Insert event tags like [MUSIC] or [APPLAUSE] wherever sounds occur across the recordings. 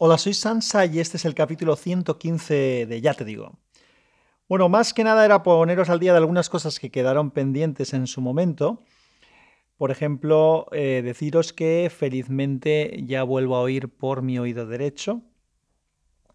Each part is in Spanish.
Hola, soy Sansa y este es el capítulo 115 de Ya te digo. Bueno, más que nada era poneros al día de algunas cosas que quedaron pendientes en su momento. Por ejemplo, eh, deciros que felizmente ya vuelvo a oír por mi oído derecho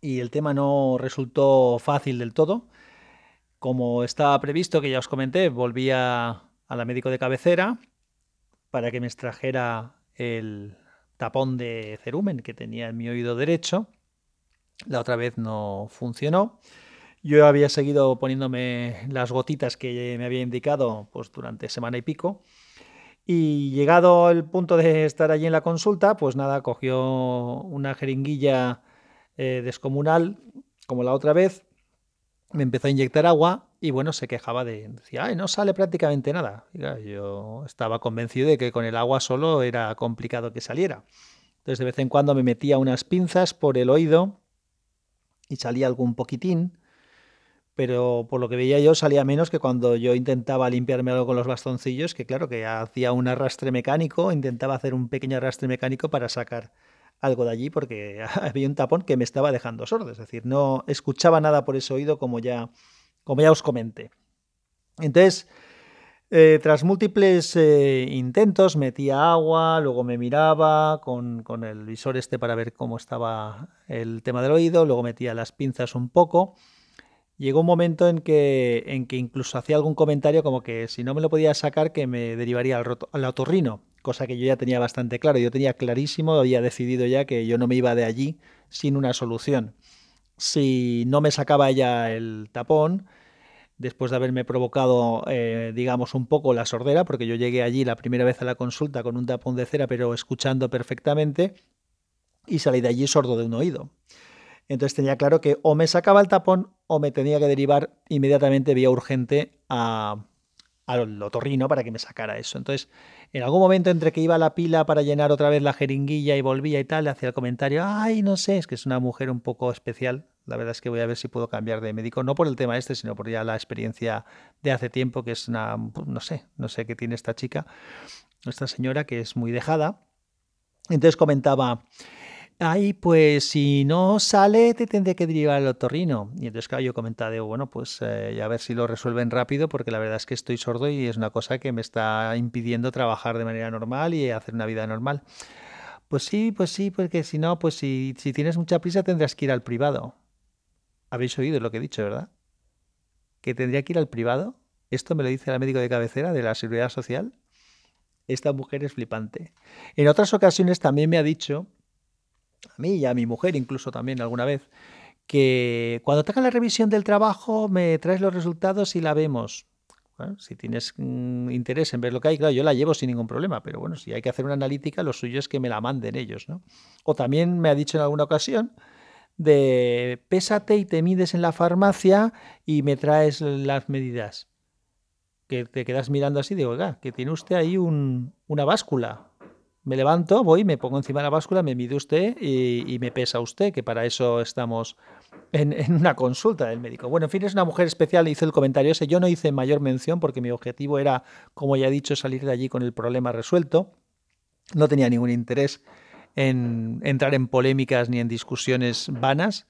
y el tema no resultó fácil del todo. Como estaba previsto, que ya os comenté, volvía a la médico de cabecera para que me extrajera el, tapón de cerumen que tenía en mi oído derecho. La otra vez no funcionó. Yo había seguido poniéndome las gotitas que me había indicado pues, durante semana y pico. Y llegado el punto de estar allí en la consulta, pues nada, cogió una jeringuilla eh, descomunal, como la otra vez, me empezó a inyectar agua y bueno, se quejaba de, decía, Ay, no sale prácticamente nada. yo estaba convencido de que con el agua solo era complicado que saliera. Entonces de vez en cuando me metía unas pinzas por el oído y salía algún poquitín, pero por lo que veía yo salía menos que cuando yo intentaba limpiarme algo con los bastoncillos, que claro, que hacía un arrastre mecánico, intentaba hacer un pequeño arrastre mecánico para sacar algo de allí porque [LAUGHS] había un tapón que me estaba dejando sordo, es decir, no escuchaba nada por ese oído como ya, como ya os comenté. Entonces, eh, tras múltiples eh, intentos, metía agua, luego me miraba con, el visor este para ver cómo estaba el tema del oído, luego metía las pinzas un poco. Llegó un momento en que, en que incluso hacía algún comentario como que si no me lo podía sacar que me derivaría al, al otorrino cosa que yo ya tenía bastante claro. Yo tenía clarísimo, había decidido ya que yo no me iba de allí sin una solución. Si no me sacaba ella el tapón, después de haberme provocado, eh, digamos, un poco la sordera, porque yo llegué allí la primera vez a la consulta con un tapón de cera, pero escuchando perfectamente, y salí de allí sordo de un oído. Entonces tenía claro que o me sacaba el tapón o me tenía que derivar inmediatamente vía urgente a, al otorrino para que me sacara eso. Entonces, en algún momento entre que iba a la pila para llenar otra vez la jeringuilla y volvía y tal, le hacía el comentario, ay, no sé, es que es una mujer un poco especial. La verdad es que voy a ver si puedo cambiar de médico, no por el tema este, sino por ya la experiencia de hace tiempo, que es una, no sé, no sé qué tiene esta chica, esta señora que es muy dejada. Entonces comentaba, Ay, pues si no sale, te tendré que derivar al otorrino. Y entonces, claro, yo comentaba, bueno, pues eh, a ver si lo resuelven rápido, porque la verdad es que estoy sordo y es una cosa que me está impidiendo trabajar de manera normal y hacer una vida normal. Pues sí, pues sí, porque si no, pues si, si tienes mucha prisa tendrás que ir al privado. Habéis oído lo que he dicho, ¿verdad? Que tendría que ir al privado. Esto me lo dice el médico de cabecera de la Seguridad Social. Esta mujer es flipante. En otras ocasiones también me ha dicho a mí y a mi mujer incluso también alguna vez, que cuando te la revisión del trabajo me traes los resultados y la vemos. si tienes mm, interés en ver lo que hay, claro, yo la llevo sin ningún problema, pero bueno, si hay que hacer una analítica, lo suyo es que me la manden ellos, ¿no? O también me ha dicho en alguna ocasión de pésate y te mides en la farmacia y me traes las medidas. Que te quedas mirando así, digo, oiga, que tiene usted ahí un, una báscula. Me levanto, voy, me pongo encima de la báscula, me mide usted y, me pesa usted, que para eso estamos [LAUGHS] en, una consulta del médico. Bueno, en fin, es una mujer especial, hice el comentario ese. Yo no hice mayor mención porque mi objetivo era, como ya he dicho, salir de allí con el problema resuelto. No tenía ningún interés en entrar en polémicas ni en discusiones vanas.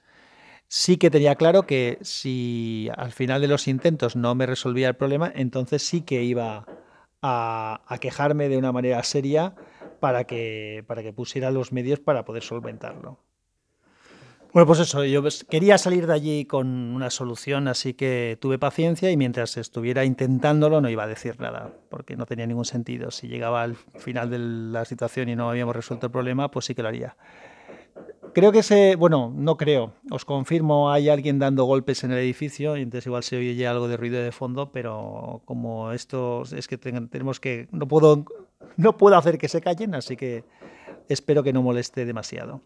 Sí que tenía claro que si al final de los intentos no me resolvía el problema, entonces sí que iba a quejarme de una manera seria para que, para que pusiera los medios para poder solventarlo. Bueno, pues eso, yo quería salir de allí con una solución, así que tuve paciencia y mientras estuviera intentándolo no iba a decir nada, porque no tenía ningún sentido. Si llegaba al final de la situación y no habíamos resuelto el problema, pues sí que lo haría. Creo que se, bueno, no creo, os confirmo, hay alguien dando golpes en el edificio, entonces igual se oye algo de ruido de fondo, pero como esto es que tenemos que, no puedo, no puedo hacer que se callen, así que espero que no moleste demasiado.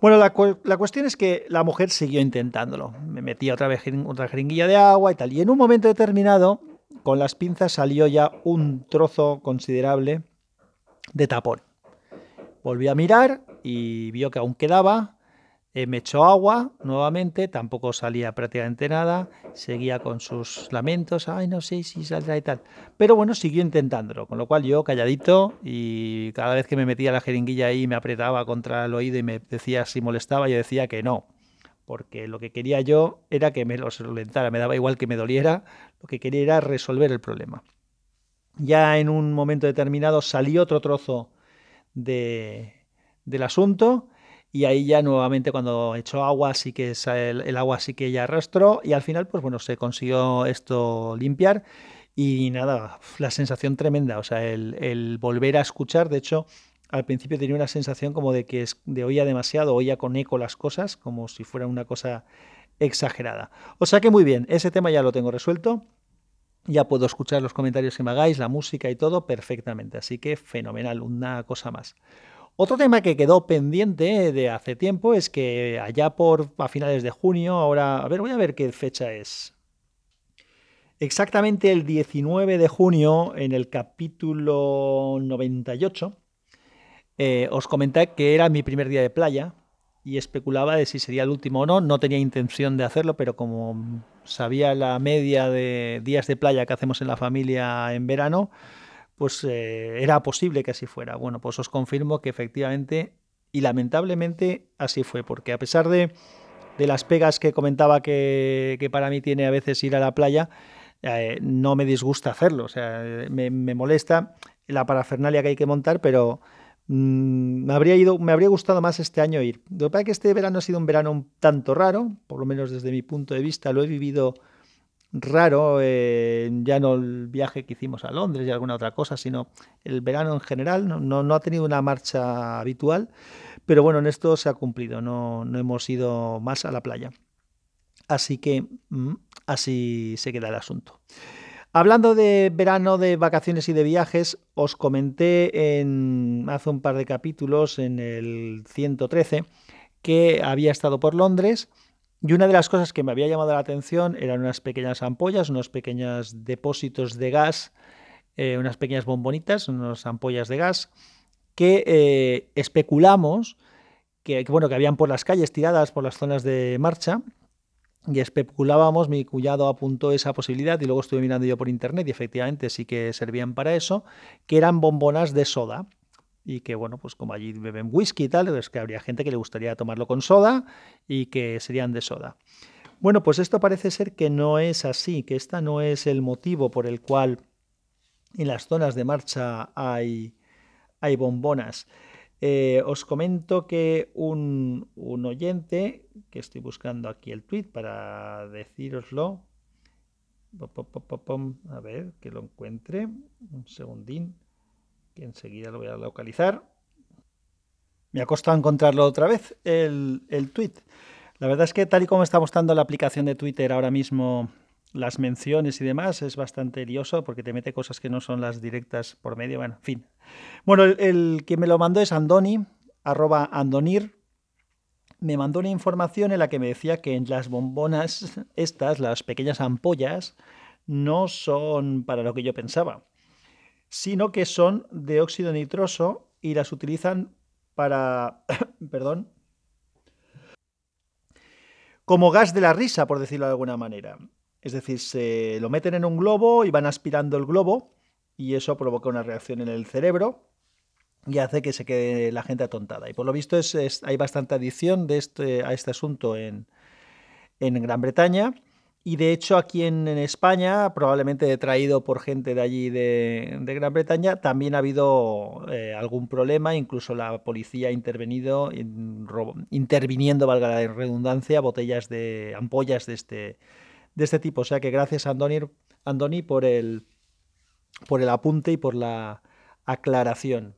Bueno, la, cuestión es que la mujer siguió intentándolo. Me metía otra vez otra jeringuilla de agua y tal. Y en un momento determinado, con las pinzas salió ya un trozo considerable de tapón. Volví a mirar y vio que aún quedaba Eh, me echó agua nuevamente, tampoco salía prácticamente nada, seguía con sus lamentos, ay, no sé si saldrá y tal. Pero bueno, siguió intentándolo, con lo cual yo calladito y cada vez que me metía la jeringuilla ahí me apretaba contra el oído y me decía si molestaba, yo decía que no, porque lo que quería yo era que me lo solventara, me daba igual que me doliera, lo que quería era resolver el problema. Ya en un momento determinado salió otro trozo de, del asunto y ahí ya nuevamente cuando echó agua sí que el, el, agua sí que ya arrastró y al final pues bueno se consiguió esto limpiar y nada, la sensación tremenda, o sea, el, el volver a escuchar, de hecho al principio tenía una sensación como de que de oía demasiado, oía con eco las cosas, como si fuera una cosa exagerada. O sea que muy bien, ese tema ya lo tengo resuelto. Ya puedo escuchar los comentarios que me hagáis, la música y todo perfectamente. Así que fenomenal, una cosa más. Otro tema que quedó pendiente de hace tiempo es que allá por a finales de junio, ahora, a ver, voy a ver qué fecha es. Exactamente el 19 de junio, en el capítulo 98, eh, os comenté que era mi primer día de playa y especulaba de si sería el último o no. No tenía intención de hacerlo, pero como sabía la media de días de playa que hacemos en la familia en verano, pues eh, era posible que así fuera. Bueno, pues os confirmo que efectivamente y lamentablemente así fue, porque a pesar de, las pegas que comentaba que, para mí tiene a veces ir a la playa, eh, no me disgusta hacerlo, o sea, me, molesta la parafernalia que hay que montar, pero mm, me, habría ido, me habría gustado más este año ir. Lo que pasa es que este verano ha sido un verano un tanto raro, por lo menos desde mi punto de vista, lo he vivido raro, eh, ya no el viaje que hicimos a Londres y alguna otra cosa, sino el verano en general, no, no, ha tenido una marcha habitual, pero bueno, en esto se ha cumplido, no, no hemos ido más a la playa. Así que mm, así se queda el asunto. Hablando de verano, de vacaciones y de viajes, os comenté en, hace un par de capítulos, en el 113, que había estado por Londres y una de las cosas que me había llamado la atención eran unas pequeñas ampollas, unos pequeños depósitos de gas, eh, unas pequeñas bombonitas, unas ampollas de gas, que eh, especulamos que, bueno, que habían por las calles tiradas por las zonas de marcha. Y especulábamos, mi cuñado apuntó esa posibilidad y luego estuve mirando yo por internet y efectivamente sí que servían para eso, que eran bombonas de soda y que bueno, pues como allí beben whisky y tal, es que habría gente que le gustaría tomarlo con soda y que serían de soda. Bueno, pues esto parece ser que no es así, que esta no es el motivo por el cual en las zonas de marcha hay, hay bombonas. Eh, os comento que un, un, oyente, que estoy buscando aquí el tweet para decíroslo, a ver que lo encuentre, un segundín que enseguida lo voy a localizar. Me ha costado encontrarlo otra vez, el, el tweet. La verdad es que tal y como está mostrando la aplicación de Twitter ahora mismo, las menciones y demás, es bastante lioso porque te mete cosas que no son las directas por medio. Bueno, en fin. Bueno, el, que me lo mandó es Andoni, arroba Andonir. Me mandó una información en la que me decía que en las bombonas [LAUGHS] estas, las pequeñas ampollas, no son para lo que yo pensaba sino que son de óxido nitroso y las utilizan para, [COUGHS] perdón, como gas de la risa, por decirlo de alguna manera. Es decir, se lo meten en un globo y van aspirando el globo y eso provoca una reacción en el cerebro y hace que se quede la gente atontada. Y por lo visto hay bastante adición de este, a este asunto en Gran Bretaña y de hecho aquí en, España, probablemente traído por gente de allí de, Gran Bretaña, también ha habido eh, algún problema, incluso la policía ha intervenido, interviniendo, valga la redundancia, botellas de ampollas de este, de este tipo. O sea que gracias a Andoni, Andoni por, el, por el apunte y por la aclaración.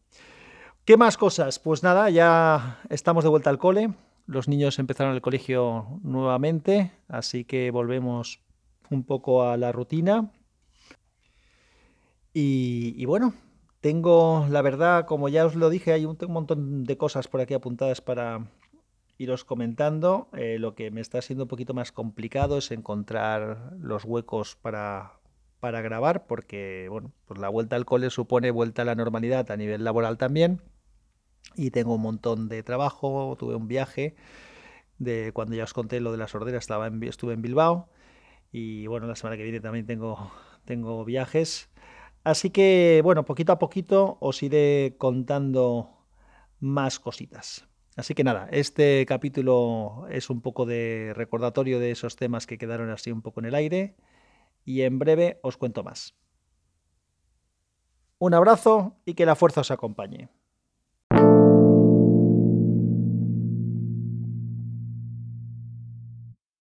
¿Qué más cosas? Pues nada, ya estamos de vuelta al cole. Los niños empezaron el colegio nuevamente, así que volvemos un poco a la rutina. Y, bueno, tengo, la verdad, como ya os lo dije, hay un, montón de cosas por aquí apuntadas para iros comentando. Eh, lo que me está siendo un poquito más complicado es encontrar los huecos para, para grabar, porque bueno, pues la vuelta al cole supone vuelta a la normalidad a nivel laboral también y tengo un montón de trabajo, tuve un viaje de cuando ya os conté lo de la sordera, estaba estuve en Bilbao y bueno, la semana que viene también tengo, [LAUGHS] tengo viajes. Así que bueno, poquito a poquito os iré contando más cositas. Así que nada, este capítulo es un poco de recordatorio de esos temas que quedaron así un poco en el aire y en breve os cuento más. Un abrazo y que la fuerza os acompañe.